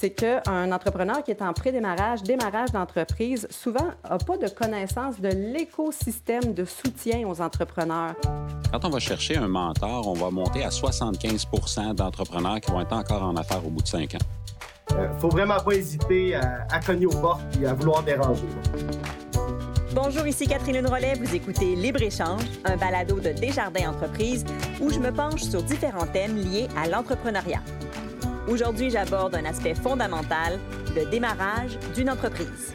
c'est qu'un entrepreneur qui est en pré-démarrage, démarrage d'entreprise, souvent n'a pas de connaissance de l'écosystème de soutien aux entrepreneurs. Quand on va chercher un mentor, on va monter à 75% d'entrepreneurs qui vont être encore en affaires au bout de cinq ans. Il euh, ne faut vraiment pas hésiter à, à, cogner aux portes et à vouloir déranger. Bonjour, ici Catherine Rollet. Vous écoutez Libre-Échange, un balado de Desjardins Entreprises où je me penche sur différents thèmes liés à l'entrepreneuriat. Aujourd'hui, j'aborde un aspect fondamental, le démarrage d'une entreprise.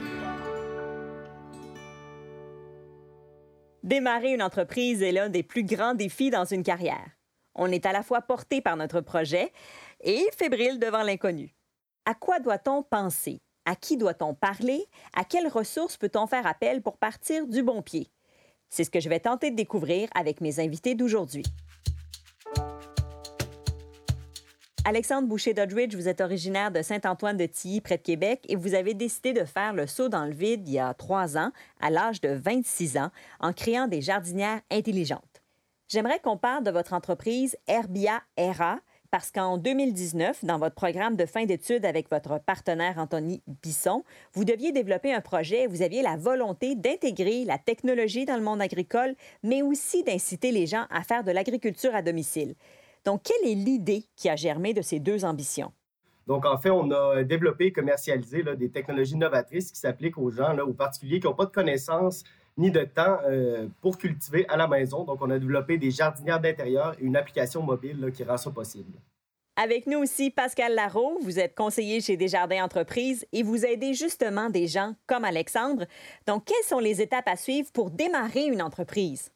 Démarrer une entreprise est l'un des plus grands défis dans une carrière. On est à la fois porté par notre projet et fébrile devant l'inconnu. À quoi doit-on penser? À qui doit-on parler? À quelles ressources peut-on faire appel pour partir du bon pied? C'est ce que je vais tenter de découvrir avec mes invités d'aujourd'hui. Alexandre Boucher-Dodridge, vous êtes originaire de Saint-Antoine-de-Tilly, près de Québec, et vous avez décidé de faire le saut dans le vide il y a trois ans, à l'âge de 26 ans, en créant des jardinières intelligentes. J'aimerais qu'on parle de votre entreprise Herbia Era, parce qu'en 2019, dans votre programme de fin d'études avec votre partenaire Anthony Bisson, vous deviez développer un projet, vous aviez la volonté d'intégrer la technologie dans le monde agricole, mais aussi d'inciter les gens à faire de l'agriculture à domicile. Donc, quelle est l'idée qui a germé de ces deux ambitions? Donc, en fait, on a développé et commercialisé des technologies novatrices qui s'appliquent aux gens, aux particuliers qui n'ont pas de connaissances ni de temps euh, pour cultiver à la maison. Donc, on a développé des jardinières d'intérieur et une application mobile qui rend ça possible. Avec nous aussi, Pascal Larreau, vous êtes conseiller chez Desjardins Entreprises et vous aidez justement des gens comme Alexandre. Donc, quelles sont les étapes à suivre pour démarrer une entreprise?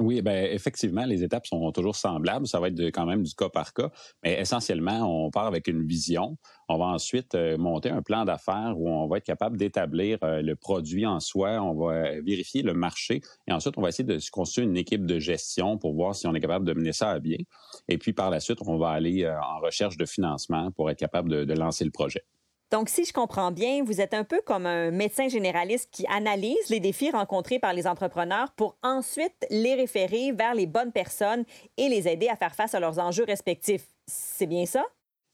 Oui, ben effectivement, les étapes sont toujours semblables. Ça va être quand même du cas par cas, mais essentiellement, on part avec une vision. On va ensuite euh, monter un plan d'affaires où on va être capable d'établir euh, le produit en soi. On va vérifier le marché et ensuite, on va essayer de construire une équipe de gestion pour voir si on est capable de mener ça à bien. Et puis par la suite, on va aller euh, en recherche de financement pour être capable de lancer le projet. Donc, si je comprends bien, vous êtes un peu comme un médecin généraliste qui analyse les défis rencontrés par les entrepreneurs pour ensuite les référer vers les bonnes personnes et les aider à faire face à leurs enjeux respectifs. C'est bien ça?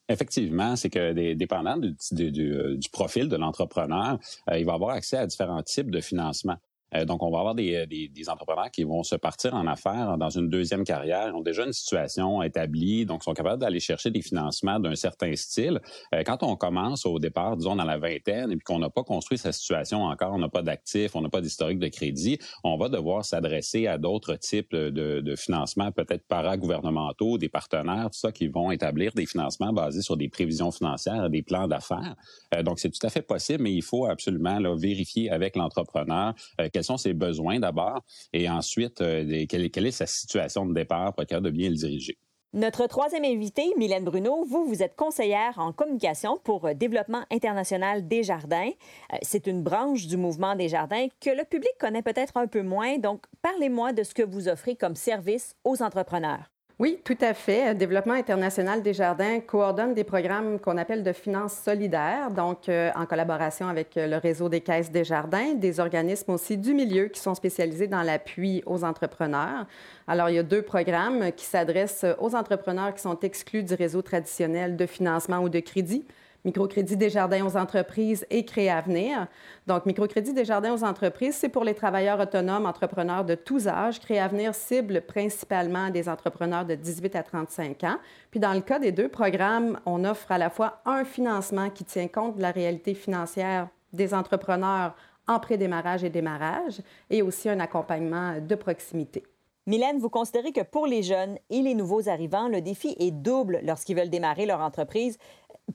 Effectivement, c'est que dépendant du, du, du, profil de l'entrepreneur, euh, il va avoir accès à différents types de financement. Euh, donc, on va avoir des, des, entrepreneurs qui vont se partir en affaires dans une deuxième carrière, ont déjà une situation établie, donc sont capables d'aller chercher des financements d'un certain style. Euh, quand on commence au départ, disons dans la vingtaine, et puis qu'on n'a pas construit sa situation encore, on n'a pas d'actifs, on n'a pas d'historique de crédit, on va devoir s'adresser à d'autres types de, de financements, peut-être paragouvernementaux, des partenaires, tout ça, qui vont établir des financements basés sur des prévisions financières, des plans d'affaires. Euh, donc, c'est tout à fait possible, mais il faut absolument vérifier avec l'entrepreneur quels sont ses besoins d'abord et ensuite euh, quelle, est sa situation de départ pour être capable de bien le diriger. Notre troisième invité, Mylène Bruno, vous, vous êtes conseillère en communication pour euh, Développement international des jardins. Euh, c'est une branche du mouvement des jardins que le public connaît peut-être un peu moins. Donc, parlez-moi de ce que vous offrez comme service aux entrepreneurs. Oui, tout à fait. Développement international des jardins coordonne des programmes qu'on appelle de finances solidaires, donc euh, en collaboration avec euh, le réseau des caisses des jardins, des organismes aussi du milieu qui sont spécialisés dans l'appui aux entrepreneurs. Alors, il y a deux programmes qui s'adressent aux entrepreneurs qui sont exclus du réseau traditionnel de financement ou de crédit Microcrédit des jardins aux entreprises et Créer Avenir. Donc, Microcrédit des jardins aux entreprises, c'est pour les travailleurs autonomes, entrepreneurs de tous âges. Créer Avenir cible principalement des entrepreneurs de 18 à 35 ans. Puis, dans le cas des deux programmes, on offre à la fois un financement qui tient compte de la réalité financière des entrepreneurs en pré-démarrage et démarrage, et aussi un accompagnement de proximité. Mylène, vous considérez que pour les jeunes et les nouveaux arrivants, le défi est double lorsqu'ils veulent démarrer leur entreprise.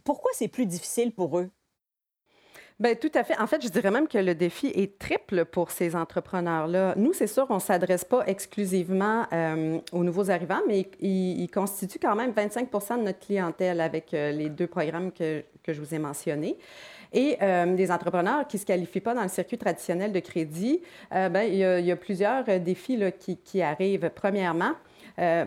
Pourquoi c'est plus difficile pour eux? Bien, tout à fait. En fait, je dirais même que le défi est triple pour ces entrepreneurs-là. Nous, c'est sûr, on ne s'adresse pas exclusivement euh, aux nouveaux arrivants, mais ils, constituent quand même 25% de notre clientèle avec euh, les deux programmes que, que, je vous ai mentionnés. Et euh, des entrepreneurs qui ne se qualifient pas dans le circuit traditionnel de crédit, ben, il, y a, plusieurs défis qui, arrivent. Premièrement,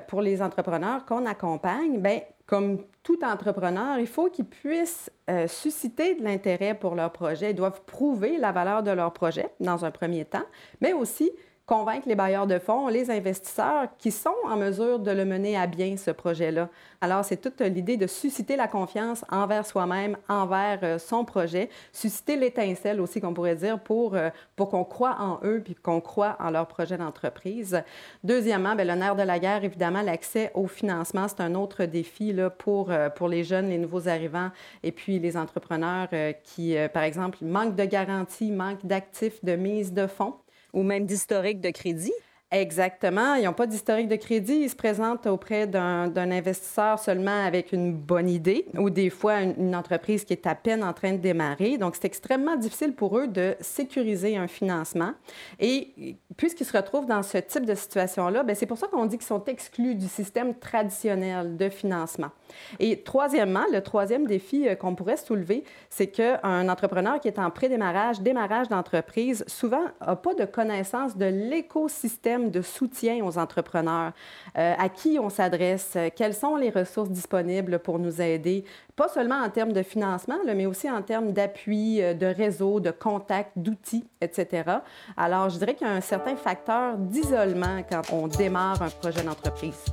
pour les entrepreneurs qu'on accompagne, bien, comme tout entrepreneur, il faut qu'ils puissent euh, susciter de l'intérêt pour leur projet. Ils doivent prouver la valeur de leur projet dans un premier temps, mais aussi convaincre les bailleurs de fonds, les investisseurs qui sont en mesure de le mener à bien, ce projet-là. Alors, c'est toute l'idée de susciter la confiance envers soi-même, envers euh, son projet, susciter l'étincelle aussi, qu'on pourrait dire, pour, euh, pour qu'on croit en eux puis qu'on croit en leur projet d'entreprise. Deuxièmement, bien, le nerf de la guerre, évidemment, l'accès au financement, c'est un autre défi là, pour, euh, pour les jeunes, les nouveaux arrivants et puis les entrepreneurs qui, par exemple, manquent de garanties, manquent d'actifs, de mise de fonds. Ou même d'historique de crédit? Exactement. Ils n'ont pas d'historique de crédit. Ils se présentent auprès d'un investisseur seulement avec une bonne idée ou des fois une, entreprise qui est à peine en train de démarrer. Donc, c'est extrêmement difficile pour eux de sécuriser un financement. Et puisqu'ils se retrouvent dans ce type de situation-là, ben, c'est pour ça qu'on dit qu'ils sont exclus du système traditionnel de financement. Et troisièmement, le troisième défi euh, qu'on pourrait soulever, c'est qu'un entrepreneur qui est en pré-démarrage, démarrage d'entreprise, souvent n'a pas de connaissance de l'écosystème de soutien aux entrepreneurs. Euh, à qui on s'adresse? Quelles sont les ressources disponibles pour nous aider? Pas seulement en termes de financement, mais aussi en termes d'appui, euh, de réseau, de contact, d'outils, etc. Alors, je dirais qu'il y a un certain facteur d'isolement quand on démarre un projet d'entreprise.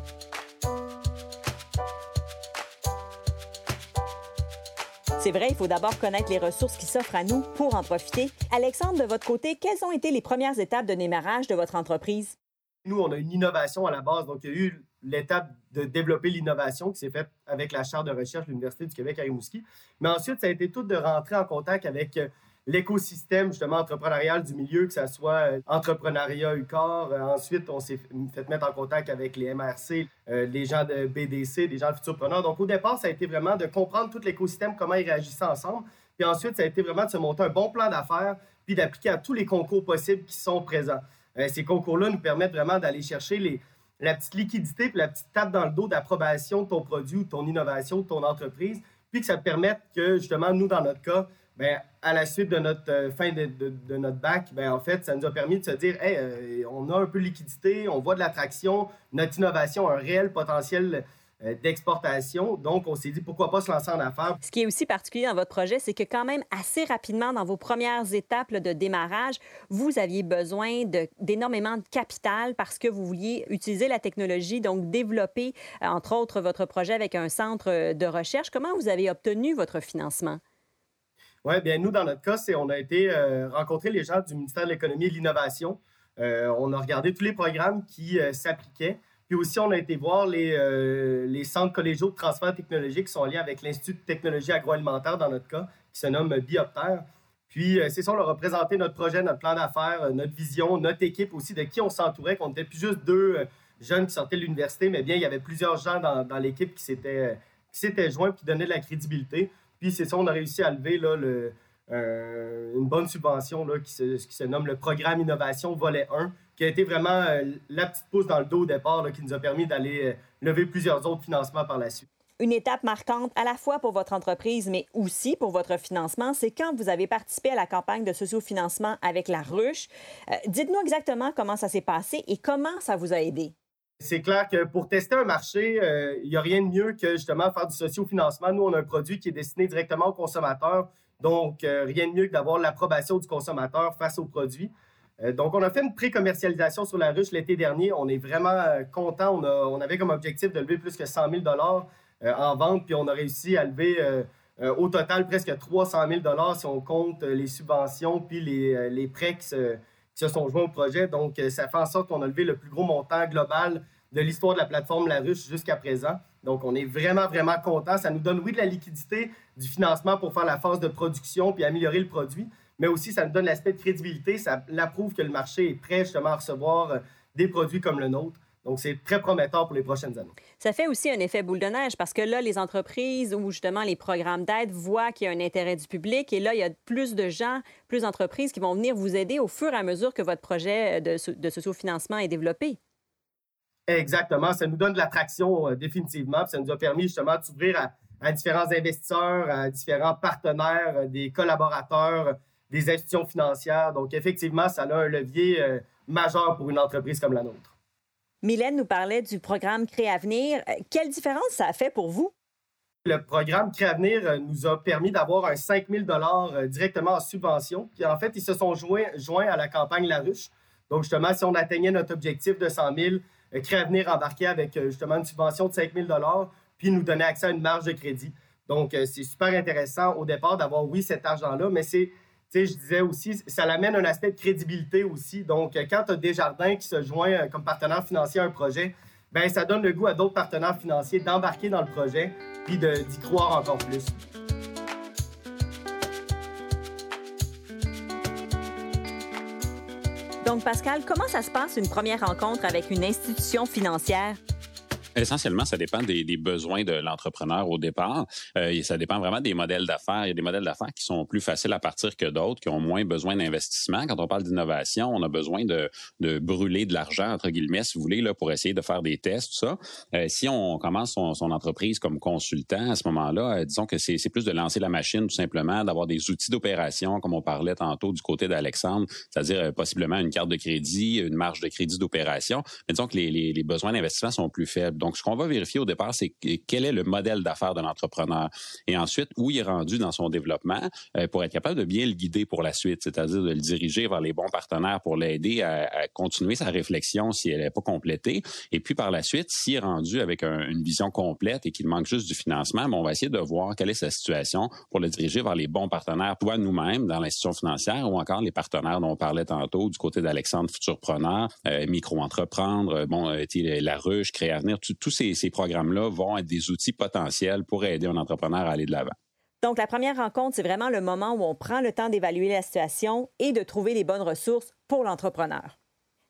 C'est vrai, il faut d'abord connaître les ressources qui s'offrent à nous pour en profiter. Alexandre, de votre côté, quelles ont été les premières étapes de démarrage de votre entreprise? Nous, on a une innovation à la base. Donc, il y a eu l'étape de développer l'innovation qui s'est faite avec la chaire de recherche de l'Université du Québec à Rimouski. Mais ensuite, ça a été tout de rentrer en contact avec euh, l'écosystème justement entrepreneurial du milieu, que ce soit euh, entrepreneuriat UCOR. Euh, ensuite, on s'est fait mettre en contact avec les MRC, euh, les gens de BDC, des gens de futurpreneurs. Donc, au départ, ça a été vraiment de comprendre tout l'écosystème, comment ils réagissaient ensemble. Puis ensuite, ça a été vraiment de se monter un bon plan d'affaires, puis d'appliquer à tous les concours possibles qui sont présents. ces concours-là nous permettent vraiment d'aller chercher les, la petite liquidité, puis la petite tape dans le dos d'approbation de ton produit ou de ton innovation, de ton entreprise, puis que ça te permette que, justement, nous, dans notre cas, Bien, à la suite de notre euh, fin de, notre bac, bien, en fait, ça nous a permis de se dire euh, on a un peu de liquidité, on voit de l'attraction, notre innovation a un réel potentiel euh, d'exportation. Donc, on s'est dit pourquoi pas se lancer en affaires. Ce qui est aussi particulier dans votre projet, c'est que quand même assez rapidement, dans vos premières étapes de démarrage, vous aviez besoin d'énormément de, capital parce que vous vouliez utiliser la technologie, donc développer, entre autres, votre projet avec un centre de recherche. Comment vous avez obtenu votre financement? Oui, bien, nous, dans notre cas, c'est on a été euh, rencontrer les gens du ministère de l'Économie et de l'Innovation. Euh, on a regardé tous les programmes qui euh, s'appliquaient. Puis aussi, on a été voir les, les centres collégiaux de transfert technologique qui sont liés avec l'Institut de technologie agroalimentaire, dans notre cas, qui se nomme Biopter. Puis, c'est ça, on leur a présenté notre projet, notre plan d'affaires, notre vision, notre équipe aussi, de qui on s'entourait, qu'on n'était plus juste deux jeunes qui sortaient de l'université, mais bien, il y avait plusieurs gens dans, dans l'équipe qui s'étaient joints et qui donnaient de la crédibilité. Puis c'est ça, on a réussi à lever euh, une bonne subvention là, qui, se, qui se nomme le programme Innovation Volet 1, qui a été vraiment euh, la petite pouce dans le dos au départ, qui nous a permis d'aller euh, lever plusieurs autres financements par la suite. Une étape marquante à la fois pour votre entreprise, mais aussi pour votre financement, c'est quand vous avez participé à la campagne de sociofinancement avec la ruche. Dites-nous exactement comment ça s'est passé et comment ça vous a aidé. C'est clair que pour tester un marché, euh, il n'y a rien de mieux que justement faire du socio-financement. Nous, on a un produit qui est destiné directement au consommateur. Donc, euh, rien de mieux que d'avoir l'approbation du consommateur face au produit. Euh, donc, on a fait une pré-commercialisation sur la ruche l'été dernier. On est vraiment content. On, avait comme objectif de lever plus que 100 000 en vente, puis on a réussi à lever au total presque 300 000 si on compte les subventions puis les, les prêts se sont joints au projet. Donc, euh, ça fait en sorte qu'on a levé le plus gros montant global de l'histoire de la plateforme La Ruche jusqu'à présent. Donc, on est vraiment, vraiment content. Ça nous donne, oui, de la liquidité, du financement pour faire la phase de production puis améliorer le produit, mais aussi, ça nous donne l'aspect de crédibilité. Ça l'approuve que le marché est prêt justement à recevoir euh, des produits comme le nôtre. Donc, c'est très prometteur pour les prochaines années. Ça fait aussi un effet boule de neige parce que là, les entreprises ou justement les programmes d'aide voient qu'il y a un intérêt du public et là, il y a plus de gens, plus d'entreprises qui vont venir vous aider au fur et à mesure que votre projet de, de socio-financement est développé. Exactement. Ça nous donne de l'attraction euh, définitivement. ça nous a permis justement d'ouvrir à, différents investisseurs, à différents partenaires, euh, des collaborateurs, des institutions financières. Donc, effectivement, ça a un levier euh, majeur pour une entreprise comme la nôtre. Mylène nous parlait du programme Créavenir. Euh, quelle différence ça a fait pour vous? Le programme Créavenir euh, nous a permis d'avoir un 5 000 euh, directement en subvention. Puis en fait, ils se sont joints, à la campagne La Ruche. Donc, justement, si on atteignait notre objectif de 100 000, créer venir embarquer avec justement une subvention de 5 000 puis nous donner accès à une marge de crédit. Donc, c'est super intéressant au départ d'avoir, oui, cet argent-là, mais c'est je disais aussi, ça l'amène un aspect de crédibilité aussi. Donc, quand tu as Desjardins qui se joint comme partenaire financier à un projet, ben ça donne le goût à d'autres partenaires financiers d'embarquer dans le projet puis d'y croire encore plus. Donc, Pascal, comment ça se passe une première rencontre avec une institution financière? Essentiellement, ça dépend des, besoins de l'entrepreneur au départ. Euh, ça dépend vraiment des modèles d'affaires. Il y a des modèles d'affaires qui sont plus faciles à partir que d'autres, qui ont moins besoin d'investissement. Quand on parle d'innovation, on a besoin de, brûler de l'argent, entre guillemets, si vous voulez, là, pour essayer de faire des tests, tout ça. Euh, si on commence son, entreprise comme consultant, à ce moment-là, euh, disons que c'est plus de lancer la machine, tout simplement, d'avoir des outils d'opération, comme on parlait tantôt du côté d'Alexandre, c'est-à-dire possiblement une carte de crédit, une marge de crédit d'opération. Mais disons que les besoins d'investissement sont plus faibles. Donc, ce qu'on va vérifier au départ, c'est quel est le modèle d'affaires de l'entrepreneur. Et ensuite, où il est rendu dans son développement euh, pour être capable de bien le guider pour la suite, c'est-à-dire de le diriger vers les bons partenaires pour l'aider à, continuer sa réflexion si elle n'est pas complétée. Et puis, par la suite, s'il est rendu avec une vision complète et qu'il manque juste du financement, on va essayer de voir quelle est sa situation pour le diriger vers les bons partenaires, toi, nous-mêmes, dans l'institution financière ou encore les partenaires dont on parlait tantôt du côté d'Alexandre Futurpreneur, euh, micro-entreprendre, bon, euh, la ruche, créer avenir, tous ces, ces programmes-là vont être des outils potentiels pour aider un entrepreneur à aller de l'avant. Donc, la première rencontre, c'est vraiment le moment où on prend le temps d'évaluer la situation et de trouver les bonnes ressources pour l'entrepreneur.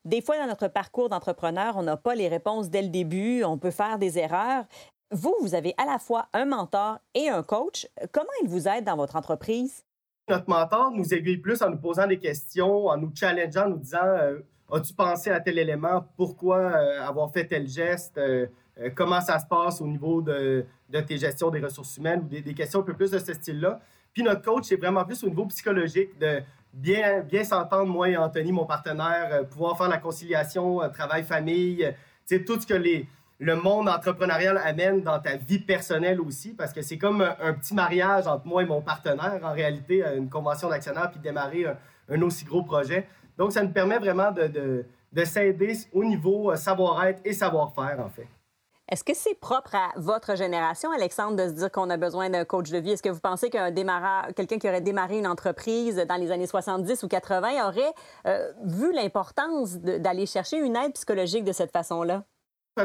Des fois, dans notre parcours d'entrepreneur, on n'a pas les réponses dès le début, on peut faire des erreurs. Vous, vous avez à la fois un mentor et un coach. Comment il vous aide dans votre entreprise? Notre mentor nous aiguille plus en nous posant des questions, en nous challengeant, en nous disant euh, As-tu pensé à tel élément? Pourquoi euh, avoir fait tel geste? Euh, euh, comment ça se passe au niveau de, tes gestions des ressources humaines? Ou des, questions un peu plus de ce style-là. Puis notre coach, c'est vraiment plus au niveau psychologique de bien, bien s'entendre, moi et Anthony, mon partenaire, pouvoir faire la conciliation travail-famille, tout ce que les, le monde entrepreneurial amène dans ta vie personnelle aussi, parce que c'est comme un, petit mariage entre moi et mon partenaire, en réalité, une convention d'actionnaire, puis démarrer un, aussi gros projet. Donc, ça nous permet vraiment de, de, de s'aider au niveau savoir-être et savoir-faire, en fait. Est-ce que c'est propre à votre génération, Alexandre, de se dire qu'on a besoin d'un coach de vie? Est-ce que vous pensez qu'un quelqu'un qui aurait démarré une entreprise dans les années 70 ou 80 aurait euh, vu l'importance d'aller chercher une aide psychologique de cette façon-là?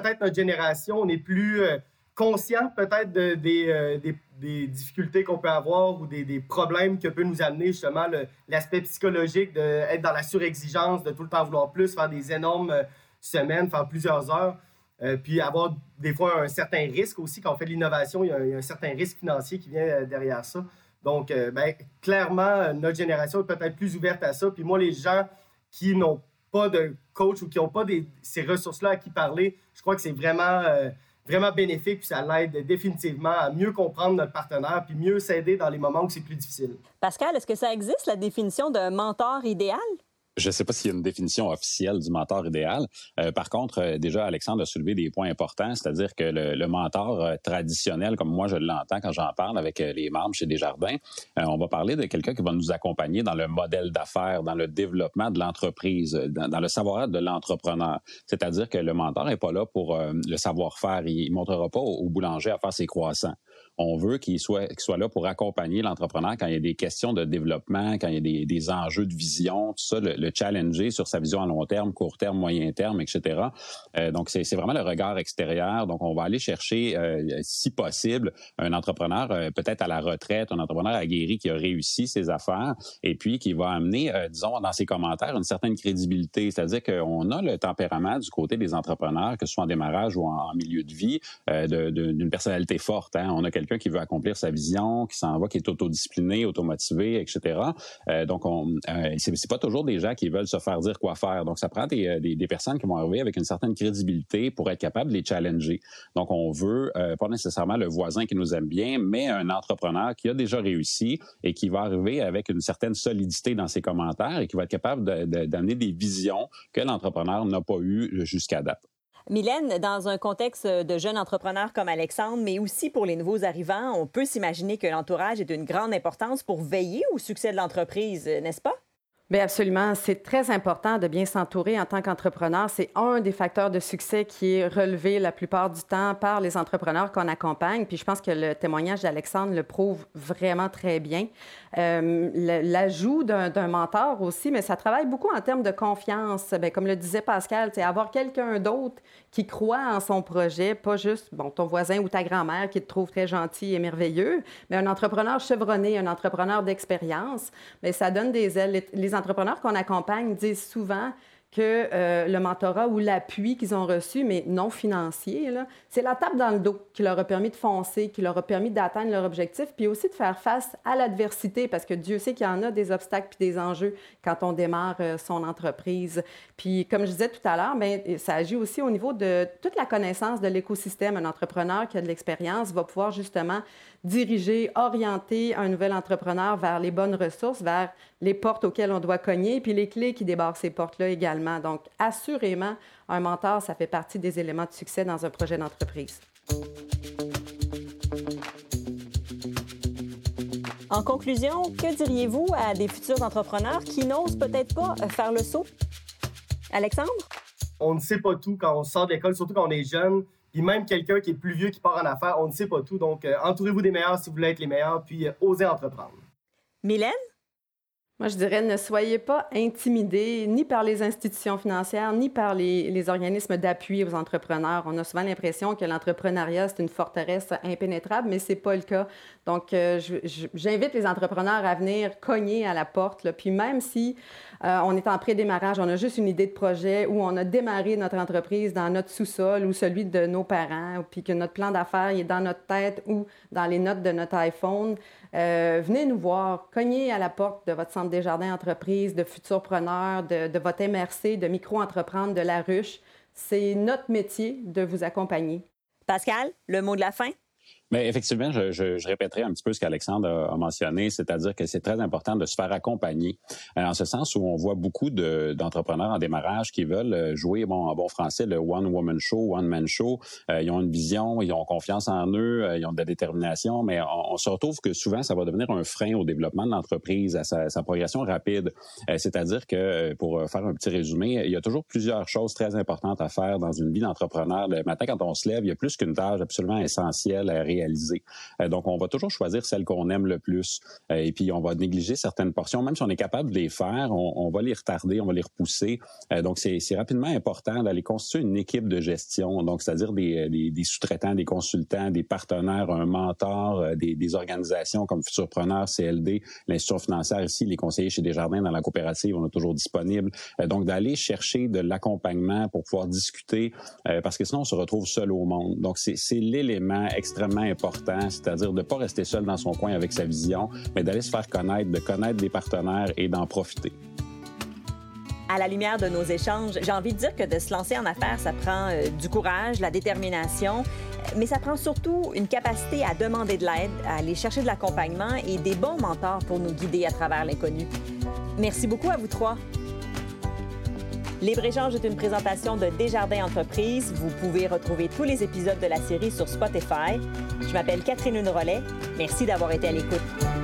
Peut-être notre génération, on est plus euh, conscient peut-être euh, des, difficultés qu'on peut avoir ou des, problèmes que peut nous amener justement l'aspect psychologique d'être dans la surexigence, de tout le temps vouloir plus, faire des énormes semaines, faire plusieurs heures. Euh, puis avoir des fois un certain risque aussi. Quand on fait de l'innovation, il, y a un certain risque financier qui vient euh, derrière ça. Donc, euh, ben, clairement, notre génération est peut-être plus ouverte à ça. Puis moi, les gens qui n'ont pas de coach ou qui n'ont pas ces ressources-là à qui parler, je crois que c'est vraiment, vraiment bénéfique. Puis ça l'aide définitivement à mieux comprendre notre partenaire puis mieux s'aider dans les moments où c'est plus difficile. Pascal, est-ce que ça existe, la définition d'un mentor idéal? Je ne sais pas s'il y a une définition officielle du mentor idéal. Euh, par contre, euh, déjà, Alexandre a soulevé des points importants, c'est-à-dire que le, mentor euh, traditionnel, comme moi je l'entends quand j'en parle avec les membres chez Desjardins, on va parler de quelqu'un qui va nous accompagner dans le modèle d'affaires, dans le développement de l'entreprise, dans, le savoir-être de l'entrepreneur. C'est-à-dire que le mentor n'est pas là pour le savoir-faire. Il ne montrera pas au boulanger à faire ses croissants on veut qu'il soit, soit là pour accompagner l'entrepreneur quand il y a des questions de développement, quand il y a des, des enjeux de vision, tout ça, le, challenger sur sa vision à long terme, court terme, moyen terme, etc. Euh, donc, c'est vraiment le regard extérieur. Donc, on va aller chercher, euh, si possible, un entrepreneur euh, peut-être à la retraite, un entrepreneur aguerri qui a réussi ses affaires et puis qui va amener, disons, dans ses commentaires, une certaine crédibilité. C'est-à-dire qu'on a le tempérament du côté des entrepreneurs, que ce soit en démarrage ou en, milieu de vie, d'une personnalité forte. Hein. On a quelqu'un qui veut accomplir sa vision, qui s'en va, qui est autodiscipliné, automotivé, etc. Euh, donc, on, euh, c'est pas toujours des gens qui veulent se faire dire quoi faire. Donc, ça prend des, euh, des, personnes qui vont arriver avec une certaine crédibilité pour être capable de les challenger. Donc, on veut euh, pas nécessairement le voisin qui nous aime bien, mais un entrepreneur qui a déjà réussi et qui va arriver avec une certaine solidité dans ses commentaires et qui va être capable d'amener des visions que l'entrepreneur n'a pas eues jusqu'à date. Mylène, dans un contexte de jeunes entrepreneurs comme Alexandre, mais aussi pour les nouveaux arrivants, on peut s'imaginer que l'entourage est d'une grande importance pour veiller au succès de l'entreprise, n'est-ce pas? Bien, absolument. C'est très important de bien s'entourer en tant qu'entrepreneur. C'est un des facteurs de succès qui est relevé la plupart du temps par les entrepreneurs qu'on accompagne. Puis je pense que le témoignage d'Alexandre le prouve vraiment très bien. Euh, L'ajout d'un mentor aussi, mais ça travaille beaucoup en termes de confiance. Bien, comme le disait Pascal, c'est avoir quelqu'un d'autre qui croit en son projet, pas juste ton voisin ou ta grand-mère qui te trouve très gentil et merveilleux, mais un entrepreneur chevronné, un entrepreneur d'expérience. Mais ça donne des ailes. Les entrepreneurs qu'on accompagne disent souvent que euh, le mentorat ou l'appui qu'ils ont reçu, mais non financier, c'est la tape dans le dos qui leur a permis de foncer, qui leur a permis d'atteindre leur objectif, puis aussi de faire face à l'adversité, parce que Dieu sait qu'il y en a des obstacles puis des enjeux quand on démarre euh, son entreprise. Puis, comme je disais tout à l'heure, mais ça agit aussi au niveau de toute la connaissance de l'écosystème. Un entrepreneur qui a de l'expérience va pouvoir justement diriger, orienter un nouvel entrepreneur vers les bonnes ressources, vers les portes auxquelles on doit cogner, puis les clés qui débarquent ces portes-là également. Donc, assurément, un mentor, ça fait partie des éléments de succès dans un projet d'entreprise. En conclusion, que diriez-vous à des futurs entrepreneurs qui n'osent peut-être pas faire le saut? Alexandre? On ne sait pas tout quand on sort de l'école, surtout quand on est jeune. Puis même quelqu'un qui est plus vieux qui part en affaires, on ne sait pas tout. Donc, euh, entourez-vous des meilleurs si vous voulez être les meilleurs, puis euh, osez entreprendre. Mylène? Moi, je dirais, ne soyez pas intimidés ni par les institutions financières, ni par les, organismes d'appui aux entrepreneurs. On a souvent l'impression que l'entrepreneuriat, c'est une forteresse impénétrable, mais ce n'est pas le cas. Donc, euh, j'invite les entrepreneurs à venir cogner à la porte. Puis même si euh, on est en pré-démarrage, on a juste une idée de projet ou on a démarré notre entreprise dans notre sous-sol ou celui de nos parents, puis que notre plan d'affaires est dans notre tête ou dans les notes de notre iPhone, euh, venez nous voir, cognez à la porte de votre centre des jardins entreprise, de futurs preneurs, de, de votre MRC, de micro-entreprendre, de la ruche. C'est notre métier de vous accompagner. Pascal, le mot de la fin? Mais effectivement, je, je, je, répéterai un petit peu ce qu'Alexandre a, mentionné, c'est-à-dire que c'est très important de se faire accompagner, euh, en ce sens où on voit beaucoup d'entrepreneurs en démarrage qui veulent euh, jouer, bon, en bon français, le one-woman show, one-man show. Euh, ils ont une vision, ils ont confiance en eux, ils ont de la détermination, mais on, se retrouve que souvent, ça va devenir un frein au développement de l'entreprise, à sa, sa, progression rapide. c'est-à-dire que, pour faire un petit résumé, il y a toujours plusieurs choses très importantes à faire dans une vie d'entrepreneur. Le matin, quand on se lève, il y a plus qu'une tâche absolument essentielle à réaliser euh, donc, on va toujours choisir celle qu'on aime le plus. Euh, et puis, on va négliger certaines portions. Même si on est capable de les faire, on, va les retarder, on va les repousser. Euh, donc, c'est rapidement important d'aller constituer une équipe de gestion. Donc, c'est-à-dire des, sous-traitants, des consultants, des partenaires, un mentor, des, des organisations comme Futurpreneur, CLD, l'institution financière ici, les conseillers chez Desjardins dans la coopérative, on est toujours disponible. donc, d'aller chercher de l'accompagnement pour pouvoir discuter, parce que sinon, on se retrouve seul au monde. Donc, c'est l'élément extrêmement important, c'est-à-dire de ne pas rester seul dans son coin avec sa vision, mais d'aller se faire connaître, de connaître des partenaires et d'en profiter. À la lumière de nos échanges, j'ai envie de dire que de se lancer en affaires, ça prend euh, du courage, la détermination, mais ça prend surtout une capacité à demander de l'aide, à aller chercher de l'accompagnement et des bons mentors pour nous guider à travers l'inconnu. Merci beaucoup à vous trois. Libre-échange est une présentation de Desjardins Entreprises. Vous pouvez retrouver tous les épisodes de la série sur Spotify. Je m'appelle Catherine Rollet. Merci d'avoir été à l'écoute.